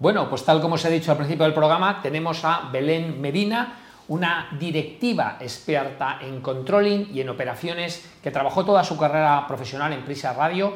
Bueno, pues tal como os he dicho al principio del programa, tenemos a Belén Medina, una directiva experta en controlling y en operaciones que trabajó toda su carrera profesional en Prisa Radio,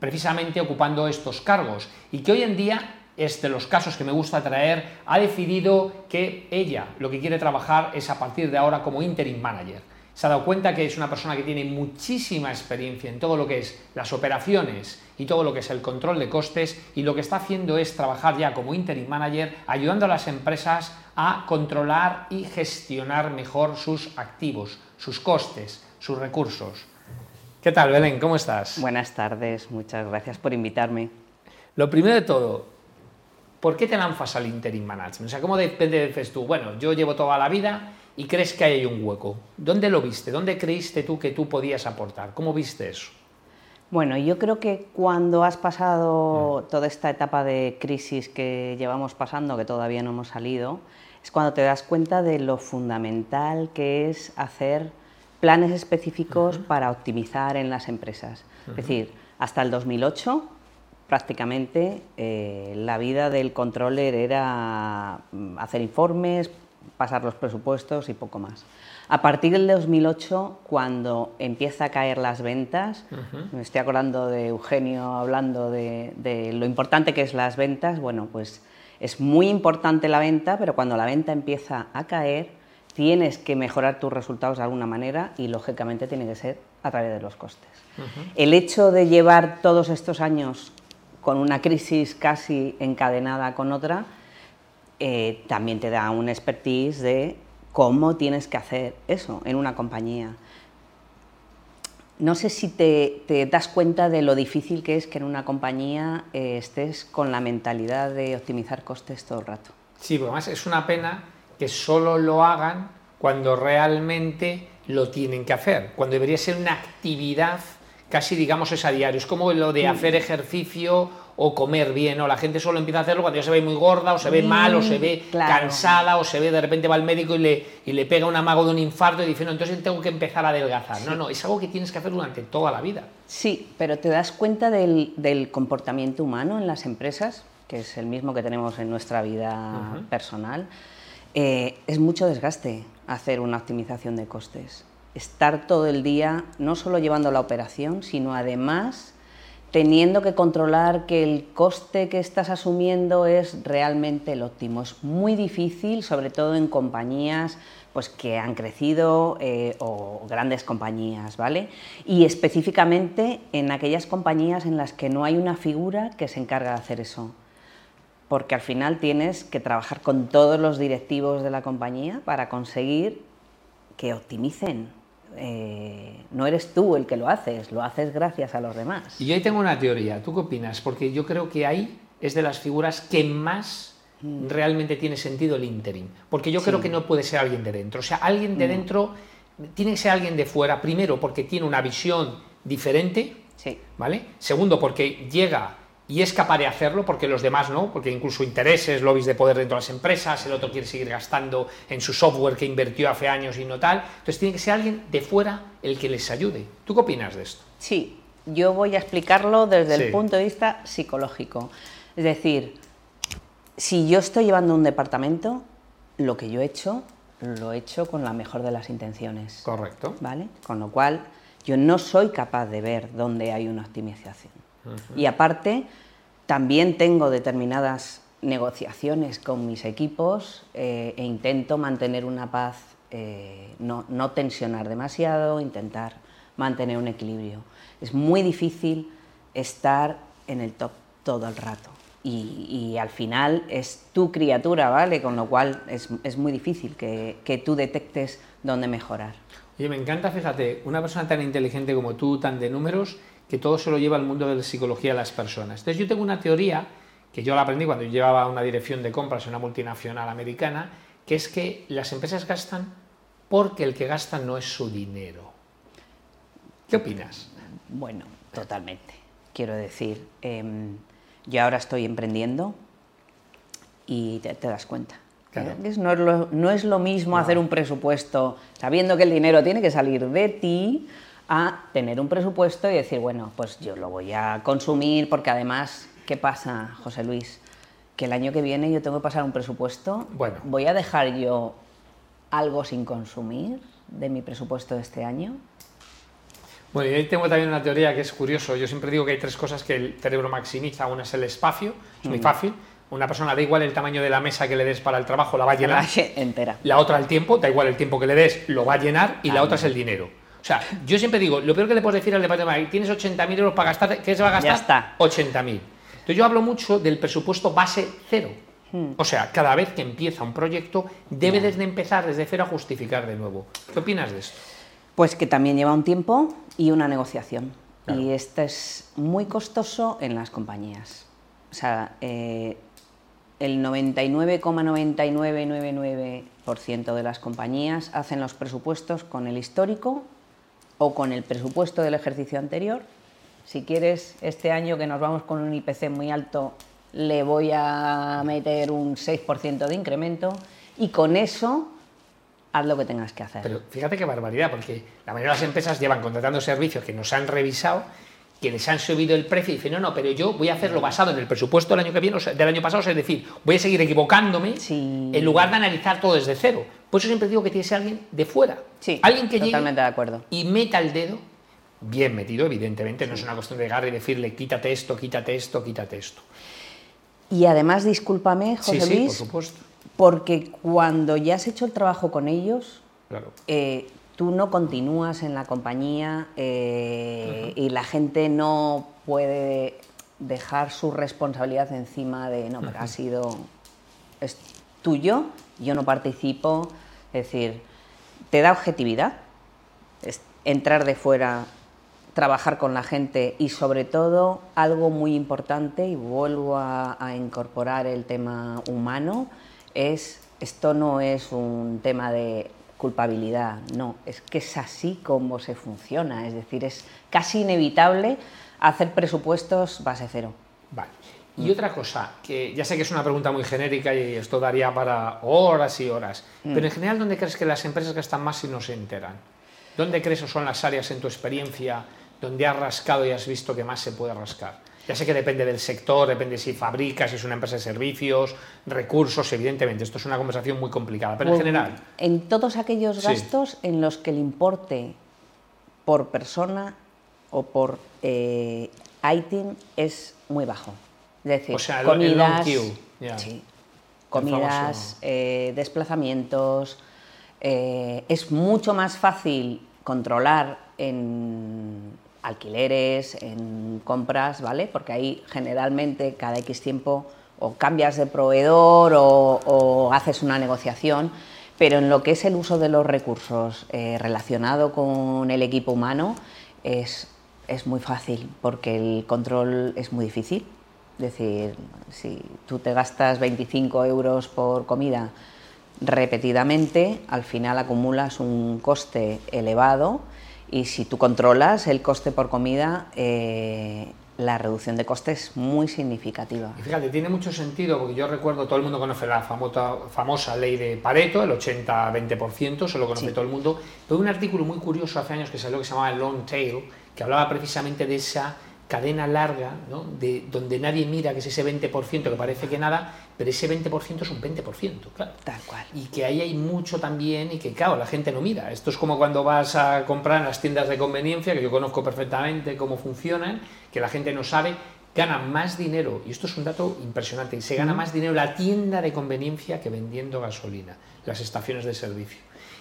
precisamente ocupando estos cargos, y que hoy en día es de los casos que me gusta traer, ha decidido que ella lo que quiere trabajar es a partir de ahora como interim manager. Se ha dado cuenta que es una persona que tiene muchísima experiencia en todo lo que es las operaciones y todo lo que es el control de costes y lo que está haciendo es trabajar ya como interim manager ayudando a las empresas a controlar y gestionar mejor sus activos, sus costes, sus recursos. ¿Qué tal, Belén? ¿Cómo estás? Buenas tardes, muchas gracias por invitarme. Lo primero de todo, ¿por qué te lanzas al interim management? O sea, ¿cómo depende dices tú? Bueno, yo llevo toda la vida y crees que hay un hueco. ¿Dónde lo viste? ¿Dónde creíste tú que tú podías aportar? ¿Cómo viste eso? Bueno, yo creo que cuando has pasado mm. toda esta etapa de crisis que llevamos pasando, que todavía no hemos salido, es cuando te das cuenta de lo fundamental que es hacer planes específicos para optimizar en las empresas. Es decir, hasta el 2008 prácticamente eh, la vida del controller era mm, hacer informes, pasar los presupuestos y poco más. A partir del 2008, cuando empieza a caer las ventas, me estoy acordando de Eugenio hablando de, de, lo importante que es las ventas, bueno, pues es muy importante la venta, pero cuando la venta empieza a caer, tienes que mejorar tus resultados de alguna manera y lógicamente tiene que ser a través de los costes. El hecho de llevar todos estos años con una crisis casi encadenada con otra, eh, también te da un expertise de cómo tienes que hacer eso en una compañía. No sé si te, das cuenta de lo difícil que es que en una compañía eh, estés con la mentalidad de optimizar costes todo el rato. Sí, pero además es una pena que solo lo hagan cuando realmente lo tienen que hacer, cuando debería ser una actividad casi digamos es a diario. Es como lo de mm. hacer ejercicio o comer bien, o la gente solo empieza a hacerlo cuando ya se ve muy gorda, o se ve mal, o se ve cansada, o se ve de repente va al médico y le, y le pega un amago de un infarto y dice, no, entonces tengo que empezar a adelgazar. No, no, es algo que tienes que hacer durante toda la vida. Sí, pero te das cuenta del, del comportamiento humano en las empresas, que es el mismo que tenemos en nuestra vida personal. Eh, es mucho desgaste hacer una optimización de costes estar todo el día no solo llevando la operación, sino además teniendo que controlar que el coste que estás asumiendo es realmente el óptimo. Es muy difícil, sobre todo en compañías pues, que han crecido eh, o grandes compañías, ¿vale? Y específicamente en aquellas compañías en las que no hay una figura que se encarga de hacer eso. Porque al final tienes que trabajar con todos los directivos de la compañía para conseguir que optimicen eh, no eres tú el que lo haces, lo haces gracias a los demás. Y yo ahí tengo una teoría, ¿tú qué opinas? Porque yo creo que ahí es de las figuras que más mm. realmente tiene sentido el interim. Porque yo creo que no puede ser alguien de dentro. O sea, alguien de dentro tiene que ser alguien de fuera, primero porque tiene una visión diferente, ¿vale? Segundo, porque llega y es capaz de hacerlo porque los demás no, porque incluso intereses, lobbies de poder dentro de las empresas, el otro quiere seguir gastando en su software que invirtió hace años y no tal. Entonces tiene que ser alguien de fuera el que les ayude. ¿Tú qué opinas de esto? Sí, yo voy a explicarlo desde el punto de vista psicológico. Es decir, si yo estoy llevando un departamento, lo que yo he hecho, lo he hecho con la mejor de las intenciones. Correcto. ¿Vale? Con lo cual, yo no soy capaz de ver dónde hay una optimización. Y aparte, también tengo determinadas negociaciones con mis equipos eh, e intento mantener una paz, eh, no, tensionar demasiado, intentar mantener un equilibrio. Es muy difícil estar en el top todo el rato. Y, al final es tu criatura, ¿vale? Con lo cual es, muy difícil que, que, tú detectes dónde mejorar. Oye, me encanta, fíjate, una persona tan inteligente como tú, tan de números, que todo se lo lleva al mundo de la psicología de las personas. Entonces yo tengo una teoría que yo la aprendí cuando yo llevaba una dirección de compras en una multinacional americana, que es que las empresas gastan porque el que gasta no es su dinero. ¿Qué opinas? Bueno, totalmente. Quiero decir, em, yo ahora estoy emprendiendo y te, das cuenta. No, es lo, no, es lo, mismo hacer un presupuesto sabiendo que el dinero tiene que salir de ti a tener un presupuesto y decir, bueno, pues yo lo voy a consumir porque además, ¿qué pasa, José Luis? que el año que viene yo tengo que pasar un presupuesto. Bueno. ¿Voy a dejar yo algo sin consumir de mi presupuesto de este año? Bueno, y ahí tengo también una teoría que es curioso. Yo siempre digo que hay tres cosas que el cerebro maximiza. Una es el espacio, es muy Mm. fácil. Una persona da igual el tamaño de la mesa que le des para el trabajo, la va a llenar. entera. La otra el tiempo, da igual el tiempo que le des, lo va a llenar. Y la otra es el dinero. O sea, yo siempre digo, lo peor que le puedes decir al departamento, tienes 80.000 euros para gastar, ¿qué se va a gastar? Ya está. 80.000. Entonces yo hablo mucho del presupuesto base cero. Hmm. O sea, cada vez que empieza un proyecto, debe desde empezar desde cero a justificar de nuevo. ¿Qué opinas de esto? Pues que también lleva un tiempo y una negociación. Claro. Y esto es muy costoso en las compañías. O sea, eh, el 99,9999% de las compañías hacen los presupuestos con el histórico o con el presupuesto del ejercicio anterior. Si quieres, este año que nos vamos con un IPC muy alto, le voy a meter un 6% de incremento y con eso haz lo que tengas que hacer. Pero fíjate qué barbaridad, porque la mayoría de las empresas llevan contratando servicios que nos han revisado, que les han subido el precio y dicen, no, no, pero yo voy a hacerlo basado en el presupuesto del año que viene, o sea, del año pasado, o sea, es decir, voy a seguir equivocándome Sí. en lugar de analizar todo desde cero. Por eso siempre digo que tiene que ser alguien de fuera. Sí, alguien que totalmente llegue de acuerdo. y meta el dedo, bien metido, evidentemente, no es una cuestión de llegar y decirle, quítate esto, quítate esto, quítate esto. Y además, discúlpame, José sí, sí, por Luis, supuesto. porque cuando ya has hecho el trabajo con ellos, Claro. eh, tú no continúas en la compañía eh, y la gente no puede dejar su responsabilidad encima de, no, pero ha sido, es tuyo, yo no participo, es decir, te da objetividad, es entrar de fuera, trabajar con la gente y sobre todo algo muy importante, y vuelvo a, a incorporar el tema humano, es esto no es un tema de culpabilidad, no, es que es así como se funciona, es decir, es casi inevitable hacer presupuestos base cero. Vale. Y otra cosa, que ya sé que es una pregunta muy genérica y esto daría para horas y horas, pero en general, ¿dónde crees que las empresas gastan más si no se enteran? ¿Dónde crees que son las áreas en tu experiencia donde has rascado y has visto que más se puede rascar? Ya sé que depende del sector, depende si fabricas, si es una empresa de servicios, recursos, evidentemente. Esto es una conversación muy complicada, pero en general. En todos aquellos Sí. gastos en los que el importe por persona o por eh, item es muy bajo. Es decir, O sea, el- el comidas, queue, ya. sí, El comidas, eh, desplazamientos. eh, es mucho más fácil controlar en alquileres, en compras, ¿vale? Porque ahí generalmente cada X tiempo o cambias de proveedor o, haces una negociación, pero en lo que es el uso de los recursos eh, relacionado con el equipo humano es, es muy fácil porque el control es muy difícil. Es decir, si tú te gastas 25 euros por comida repetidamente, al final acumulas un coste elevado y si tú controlas el coste por comida, eh, la reducción de coste es muy significativa. Y fíjate, tiene mucho sentido porque yo recuerdo, todo el mundo conoce la famosa, famosa ley de Pareto, el 80-20%, eso lo conoce Sí. todo el mundo. Pero un artículo muy curioso hace años que salió que se llamaba Long Tail, que hablaba precisamente de esa cadena larga, ¿no? de, donde nadie mira que es ese 20% que parece que nada, pero ese 20% es un 20%, claro. Tal cual. Y que ahí hay mucho también y que, claro, la gente no mira. Esto es como cuando vas a comprar en las tiendas de conveniencia, que yo conozco perfectamente cómo funcionan, que la gente no sabe, gana más dinero, y esto es un dato impresionante, se gana más dinero la tienda de conveniencia que vendiendo gasolina, las estaciones de servicio.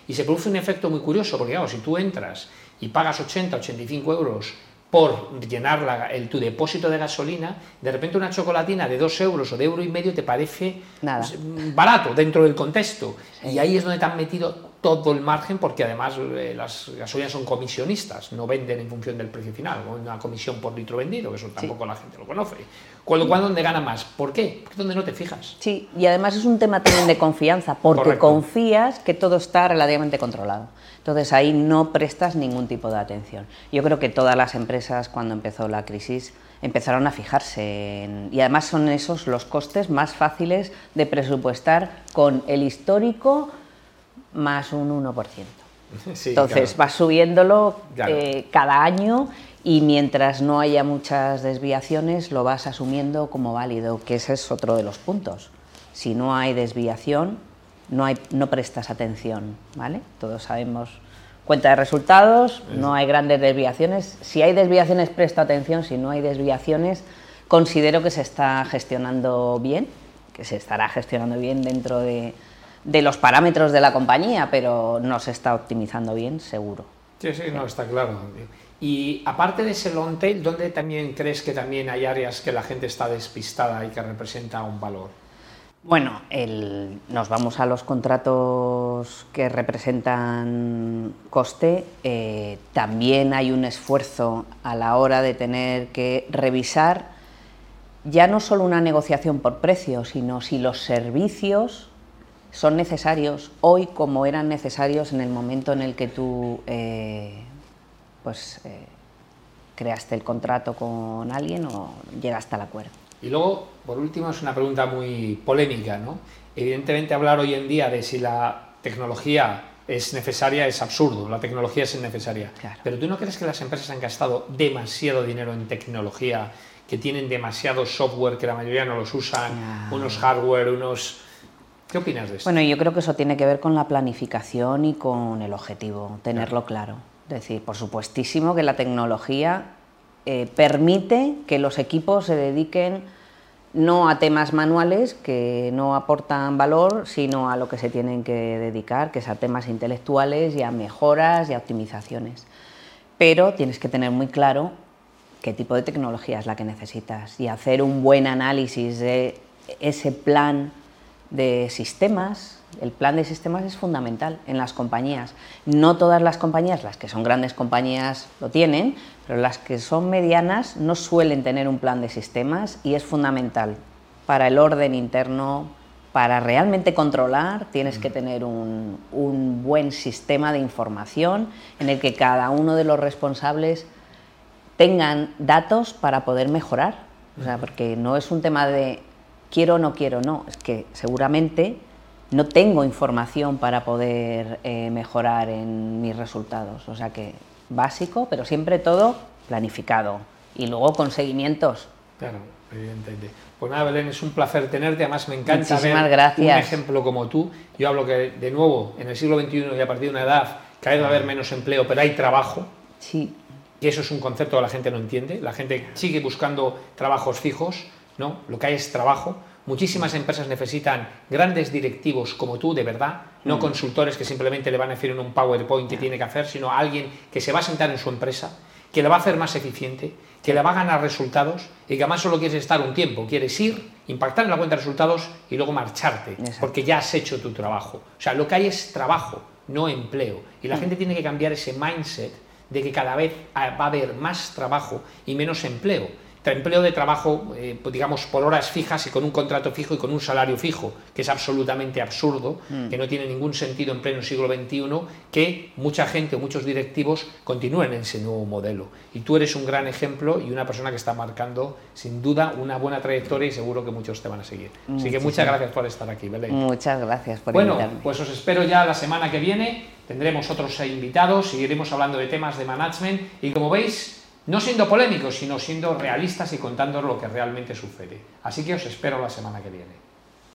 Y se produce un efecto muy curioso, porque claro, si tú entras y pagas 80, 85 euros por llenar la- el, tu depósito de gasolina, de repente una chocolatina de 2 euros o de euro y medio te parece Nada. pues, barato dentro del contexto. Y ahí es donde te han metido todo el margen, porque además eh, las gasolinas son comisionistas, no venden en función del precio final, o una comisión por litro vendido, que eso tampoco la gente lo conoce. Con lo cual, ¿dónde gana más? ¿Por qué? Porque es donde no te fijas. Sí, y además es un tema también de confianza, porque Correcto. confías que todo está relativamente controlado. Entonces ahí no prestas ningún tipo de atención. Yo creo que todas las empresas cuando empezó la crisis empezaron a fijarse en- y además son esos los costes más fáciles de presupuestar con el histórico más un 1%. Sí, Entonces claro. vas subiéndolo Claro. eh, cada año y mientras no haya muchas desviaciones lo vas asumiendo como válido, que ese es otro de los puntos. Si no hay desviación, no, hay, no prestas atención, ¿vale? Todos sabemos cuenta de resultados, no hay grandes desviaciones. Si hay desviaciones, presto atención, si no hay desviaciones, considero que se está gestionando bien, que se estará gestionando bien dentro de, de los parámetros de la compañía, pero no se está optimizando bien, seguro. Sí, sí, no, está claro. Y aparte de ese long tail, ¿dónde también crees que también hay áreas que la gente está despistada y que representa un valor? Bueno, nos vamos a los contratos que representan coste. Eh, también hay un esfuerzo a la hora de tener que revisar ya no solo una negociación por precio, sino si los servicios son necesarios hoy como eran necesarios en el momento en el que tú eh, pues, eh, creaste el contrato con alguien o llegaste al acuerdo. Y luego, por último, es una pregunta muy polémica. ¿no? Evidentemente, hablar hoy en día de si la tecnología es necesaria es absurdo, la tecnología es innecesaria. Pero ¿tú no crees que las empresas han gastado demasiado dinero en tecnología, que tienen demasiado software que la mayoría no los usan, unos hardware, unos... ¿Qué opinas de esto? Bueno, yo creo que eso tiene que ver con la planificación y con el objetivo, tenerlo claro. Es decir, por supuestísimo que la tecnología eh, permite que los equipos se dediquen no a temas manuales que no aportan valor, sino a lo que se tienen que dedicar, que es a temas intelectuales y a mejoras y a optimizaciones. Pero tienes que tener muy claro qué tipo de tecnología es la que necesitas y hacer un buen análisis de ese plan de sistemas, el plan de sistemas es fundamental en las compañías. No todas las compañías, las que son grandes compañías, lo tienen, pero las que son medianas no suelen tener un plan de sistemas y es fundamental para el orden interno. Para realmente controlar tienes que tener un, un buen sistema de información en el que cada uno de los responsables tengan datos para poder mejorar. O sea, porque no es un tema de quiero o no quiero, no, es que seguramente no tengo información para poder eh, mejorar en mis resultados. O sea que básico, pero siempre todo planificado y luego con seguimientos. Claro, evidentemente. Pues nada, Belén, es un placer tenerte. Además, me encanta ver gracias. un ejemplo como tú. Yo hablo que, de nuevo, en el siglo XXI y a partir de una edad, cada vez va a haber menos empleo, pero hay trabajo. Sí. Y eso es un concepto que la gente no entiende. La gente sigue buscando trabajos fijos, ¿no? Lo que hay es trabajo. Muchísimas empresas necesitan grandes directivos como tú, de verdad, no mm. consultores que simplemente le van a decir en un PowerPoint qué tiene que hacer, sino alguien que se va a sentar en su empresa, que la va a hacer más eficiente, que le va a ganar resultados y que además solo quieres estar un tiempo, quieres ir, impactar en la cuenta de resultados y luego marcharte, porque ya has hecho tu trabajo. O sea, lo que hay es trabajo, no empleo. Y la mm. gente tiene que cambiar ese mindset de que cada vez va a haber más trabajo y menos empleo empleo de trabajo, eh, pues digamos, por horas fijas y con un contrato fijo y con un salario fijo, que es absolutamente absurdo, mm. que no tiene ningún sentido en pleno siglo XXI, que mucha gente o muchos directivos continúen en ese nuevo modelo. Y tú eres un gran ejemplo y una persona que está marcando, sin duda, una buena trayectoria y seguro que muchos te van a seguir. Así que muchas gracias por estar aquí, Belén. Muchas gracias por bueno, pues os espero ya la semana que viene. Tendremos otros invitados, seguiremos hablando de temas de management y como veis, no siendo polémicos, sino siendo realistas y contando lo que realmente sucede. Así que os espero la semana que viene.